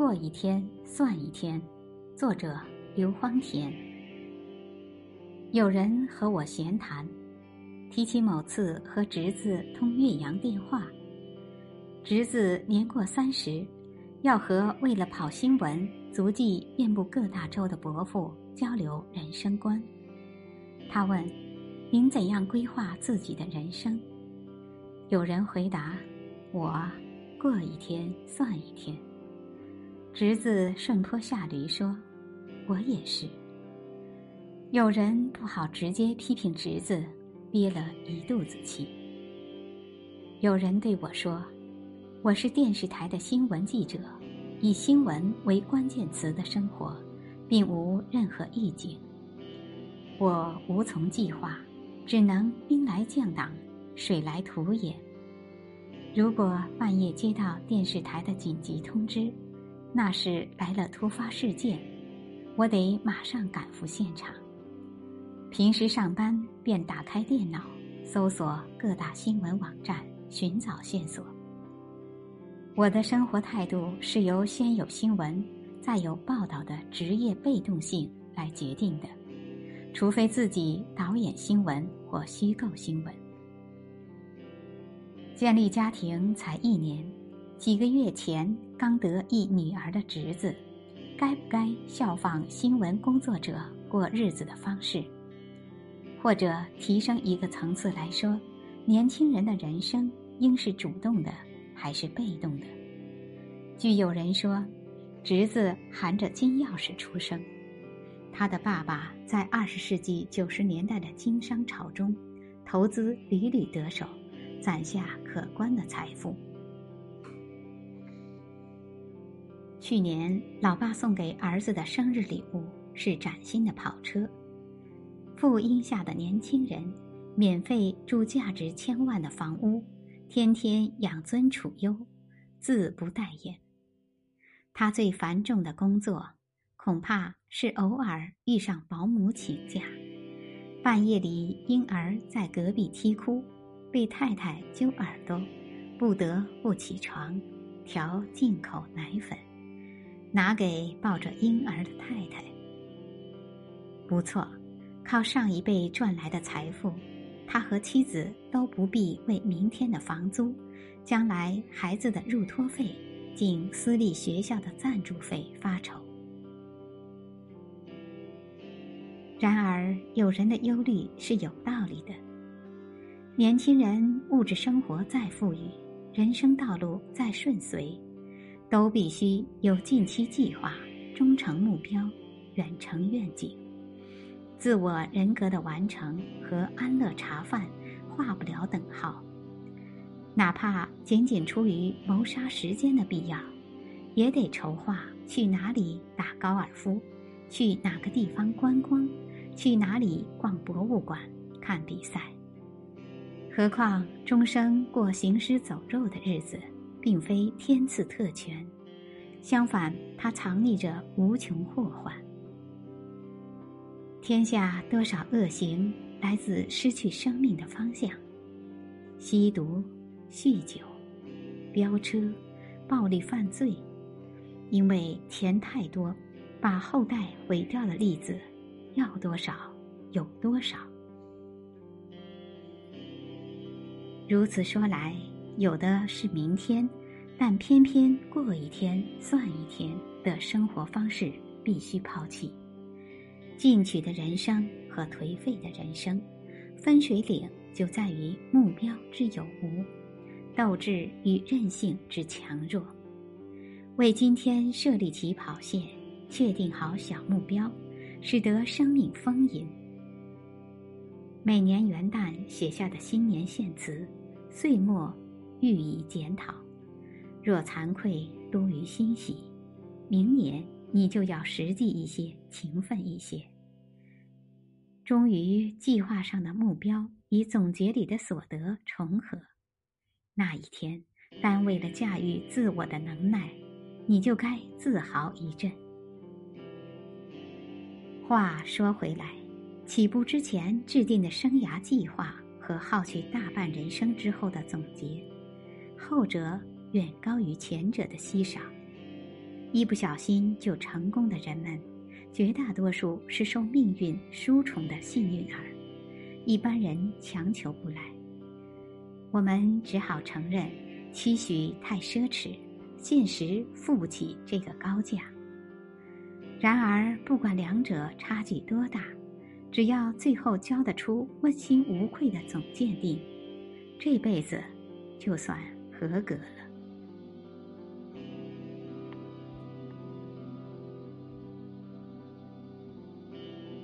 过一天算一天。作者：刘荒田。有人和我闲谈，提起某次和侄子通岳阳电话。侄子年过三十，要和为了跑新闻、足迹遍布各大洲的伯父交流人生观。他问：“您怎样规划自己的人生？”有人回答：“我过一天算一天。”侄子顺坡下驴说：“我也是。”有人不好直接批评侄子，憋了一肚子气。有人对我说：“我是电视台的新闻记者，以新闻为关键词的生活，并无任何意境。我无从计划，只能兵来将挡。”水来土掩。如果半夜接到电视台的紧急通知，那是来了突发事件，我得马上赶赴现场。平时上班便打开电脑，搜索各大新闻网站，寻找线索。我的生活态度是由先有新闻，再有报道的职业被动性来决定的，除非自己导演新闻或虚构新闻。建立家庭才一年，几个月前刚得一女儿的侄子，该不该效仿新闻工作者过日子的方式？或者提升一个层次来说，年轻人的人生应是主动的还是被动的？据有人说，侄子含着金钥匙出生，他的爸爸在二十世纪九十年代的经商潮中，投资屡屡得手。攒下可观的财富。去年，老爸送给儿子的生日礼物是崭新的跑车。富荫下的年轻人，免费住价值千万的房屋，天天养尊处优，自不待言。他最繁重的工作，恐怕是偶尔遇上保姆请假，半夜里婴儿在隔壁啼哭。被太太揪耳朵，不得不起床，调进口奶粉，拿给抱着婴儿的太太。不错，靠上一辈赚来的财富，他和妻子都不必为明天的房租、将来孩子的入托费、进私立学校的赞助费发愁。然而，有人的忧虑是有道理的。年轻人物质生活再富裕，人生道路再顺遂，都必须有近期计划、中程目标、远程愿景。自我人格的完成和安乐茶饭画不了等号。哪怕仅仅出于谋杀时间的必要，也得筹划去哪里打高尔夫，去哪个地方观光，去哪里逛博物馆、看比赛。何况终生过行尸走肉的日子，并非天赐特权，相反，它藏匿着无穷祸患。天下多少恶行来自失去生命的方向？吸毒、酗酒、飙车、暴力犯罪，因为钱太多，把后代毁掉的例子，要多少有多少。如此说来，有的是明天，但偏偏过一天算一天的生活方式必须抛弃。进取的人生和颓废的人生，分水岭就在于目标之有无，斗志与韧性之强弱。为今天设立起跑线，确定好小目标，使得生命丰盈。每年元旦写下的新年献词。岁末，予以检讨。若惭愧多于欣喜，明年你就要实际一些，勤奋一些。终于，计划上的目标与总结里的所得重合，那一天，单为了驾驭自我的能耐，你就该自豪一阵。话说回来，起步之前制定的生涯计划。和耗去大半人生之后的总结，后者远高于前者的稀少。一不小心就成功的人们，绝大多数是受命运殊宠的幸运儿，一般人强求不来。我们只好承认，期许太奢侈，现实付不起这个高价。然而，不管两者差距多大，只要最后交得出问心无愧的总鉴定，这辈子就算合格了。